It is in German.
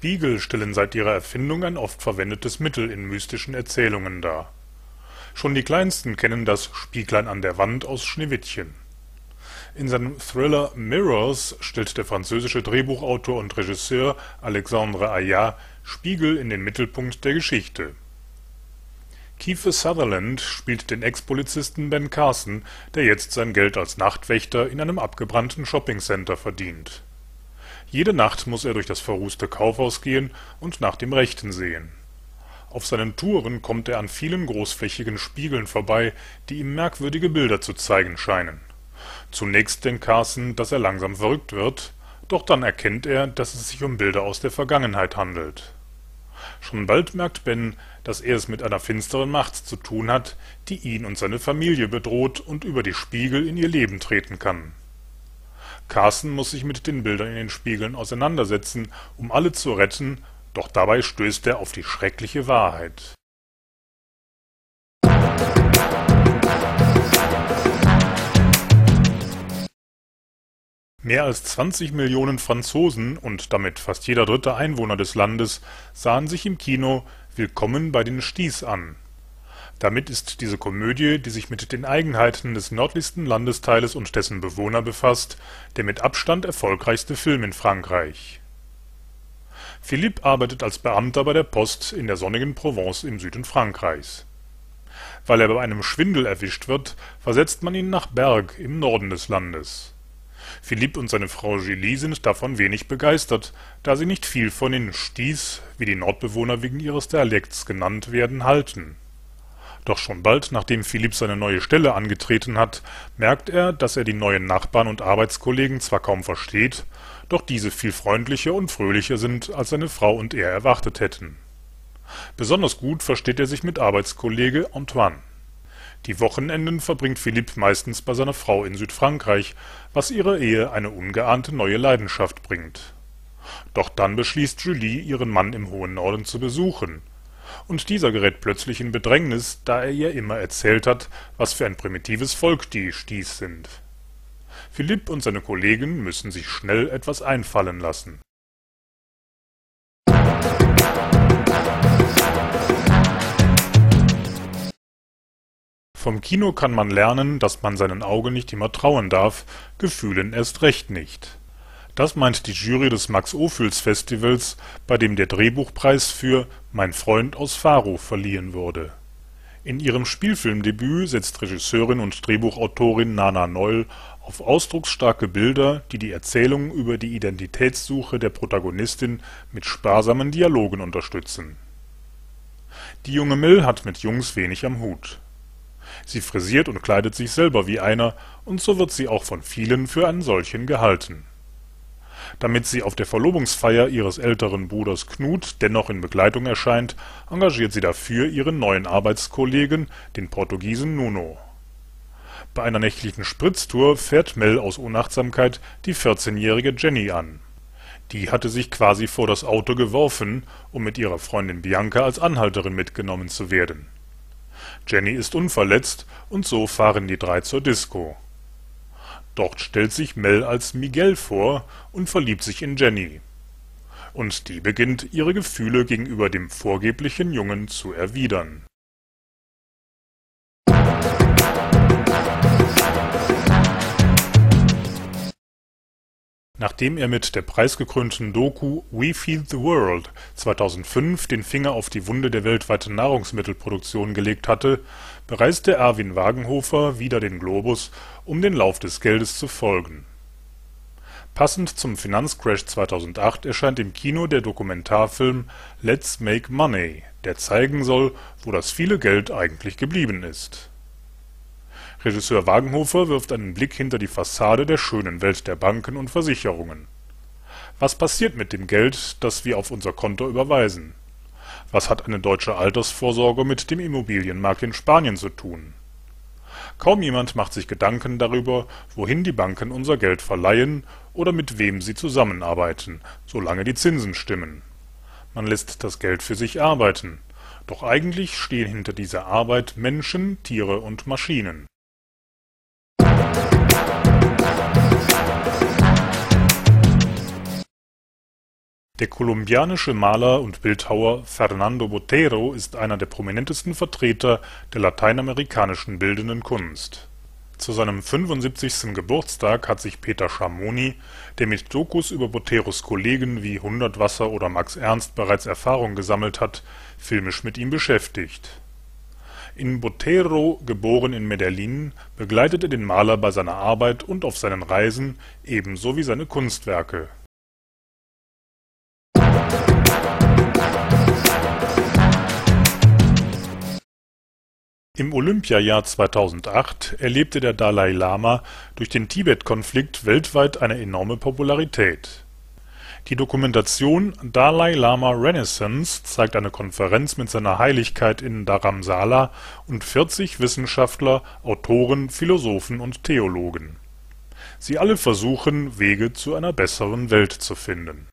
Spiegel stellen seit ihrer Erfindung ein oft verwendetes Mittel in mystischen Erzählungen dar. Schon die Kleinsten kennen das Spieglein an der Wand aus Schneewittchen. In seinem Thriller Mirrors stellt der französische Drehbuchautor und Regisseur Alexandre Aja Spiegel in den Mittelpunkt der Geschichte. Kiefer Sutherland spielt den Ex-Polizisten Ben Carson, der jetzt sein Geld als Nachtwächter in einem abgebrannten Shoppingcenter verdient. Jede Nacht muss er durch das verrußte Kaufhaus gehen und nach dem Rechten sehen. Auf seinen Touren kommt er an vielen großflächigen Spiegeln vorbei, die ihm merkwürdige Bilder zu zeigen scheinen. Zunächst denkt Carson, dass er langsam verrückt wird, doch dann erkennt er, dass es sich um Bilder aus der Vergangenheit handelt. Schon bald merkt Ben, dass er es mit einer finsteren Macht zu tun hat, die ihn und seine Familie bedroht und über die Spiegel in ihr Leben treten kann. Carson muss sich mit den Bildern in den Spiegeln auseinandersetzen, um alle zu retten, doch dabei stößt er auf die schreckliche Wahrheit. Mehr als 20 Millionen Franzosen und damit fast jeder dritte Einwohner des Landes sahen sich im Kino Willkommen bei den Sties an. Damit ist diese Komödie, die sich mit den Eigenheiten des nördlichsten Landesteiles und dessen Bewohner befasst, der mit Abstand erfolgreichste Film in Frankreich. Philippe arbeitet als Beamter bei der Post in der sonnigen Provence im Süden Frankreichs. Weil er bei einem Schwindel erwischt wird, versetzt man ihn nach Berg im Norden des Landes Philippe und seine Frau Julie sind davon wenig begeistert, da sie nicht viel von den Sties, wie die Nordbewohner wegen ihres Dialekts genannt werden, halten. Doch schon bald, nachdem Philippe seine neue Stelle angetreten hat, merkt er, dass er die neuen Nachbarn und Arbeitskollegen zwar kaum versteht, doch diese viel freundlicher und fröhlicher sind, als seine Frau und er erwartet hätten. Besonders gut versteht er sich mit Arbeitskollege Antoine die Wochenenden verbringt Philippe meistens bei seiner Frau in Südfrankreich, was ihrer Ehe eine ungeahnte neue Leidenschaft bringt. Doch dann beschließt Julie, ihren Mann im hohen Norden zu besuchen. Und dieser gerät plötzlich in Bedrängnis, da er ihr immer erzählt hat, was für ein primitives Volk die Sties sind. Philippe und seine Kollegen müssen sich schnell etwas einfallen lassen Vom Kino kann man lernen, dass man seinen Augen nicht immer trauen darf, Gefühlen erst recht nicht. Das meint die Jury des Max-Ophüls-Festivals, bei dem der Drehbuchpreis für Mein Freund aus Faro verliehen wurde. In ihrem Spielfilmdebüt setzt Regisseurin und Drehbuchautorin Nana Noll auf ausdrucksstarke Bilder, die die Erzählung über die Identitätssuche der Protagonistin mit sparsamen Dialogen unterstützen. Die junge Mill hat mit Jungs wenig am Hut Sie frisiert und kleidet sich selber wie einer, und so wird sie auch von vielen für einen solchen gehalten. Damit sie auf der Verlobungsfeier ihres älteren Bruders Knut dennoch in Begleitung erscheint, engagiert sie dafür ihren neuen Arbeitskollegen, den Portugiesen Nuno. Bei einer nächtlichen Spritztour fährt Mel aus Unachtsamkeit die 14-jährige Jenny an. Die hatte sich quasi vor das Auto geworfen, um mit ihrer Freundin Bianca als Anhalterin mitgenommen zu werden Jenny ist unverletzt und so fahren die drei zur Disco. Dort stellt sich Mel als Miguel vor und verliebt sich in Jenny. Und die beginnt ihre Gefühle gegenüber dem vorgeblichen Jungen zu erwidern Nachdem er mit der preisgekrönten Doku We Feed the World 2005 den Finger auf die Wunde der weltweiten Nahrungsmittelproduktion gelegt hatte, bereiste Erwin Wagenhofer wieder den Globus, um den Lauf des Geldes zu folgen. Passend zum Finanzcrash 2008 erscheint im Kino der Dokumentarfilm Let's Make Money, der zeigen soll, wo das viele Geld eigentlich geblieben ist Regisseur Wagenhofer wirft einen Blick hinter die Fassade der schönen Welt der Banken und Versicherungen. Was passiert mit dem Geld, das wir auf unser Konto überweisen? Was hat eine deutsche Altersvorsorge mit dem Immobilienmarkt in Spanien zu tun? Kaum jemand macht sich Gedanken darüber, wohin die Banken unser Geld verleihen oder mit wem sie zusammenarbeiten, solange die Zinsen stimmen. Man lässt das Geld für sich arbeiten, doch eigentlich stehen hinter dieser Arbeit Menschen, Tiere und Maschinen Der kolumbianische Maler und Bildhauer Fernando Botero ist einer der prominentesten Vertreter der lateinamerikanischen Bildenden Kunst. Zu seinem 75. Geburtstag hat sich Peter Schamoni, der mit Dokus über Boteros Kollegen wie Hundertwasser oder Max Ernst bereits Erfahrung gesammelt hat, filmisch mit ihm beschäftigt. In Botero, geboren in Medellín, begleitet er den Maler bei seiner Arbeit und auf seinen Reisen, ebenso wie seine Kunstwerke Im Olympiajahr 2008 erlebte der Dalai Lama durch den Tibet-Konflikt weltweit eine enorme Popularität. Die Dokumentation Dalai Lama Renaissance zeigt eine Konferenz mit seiner Heiligkeit in Dharamsala und 40 Wissenschaftler, Autoren, Philosophen und Theologen. Sie alle versuchen, Wege zu einer besseren Welt zu finden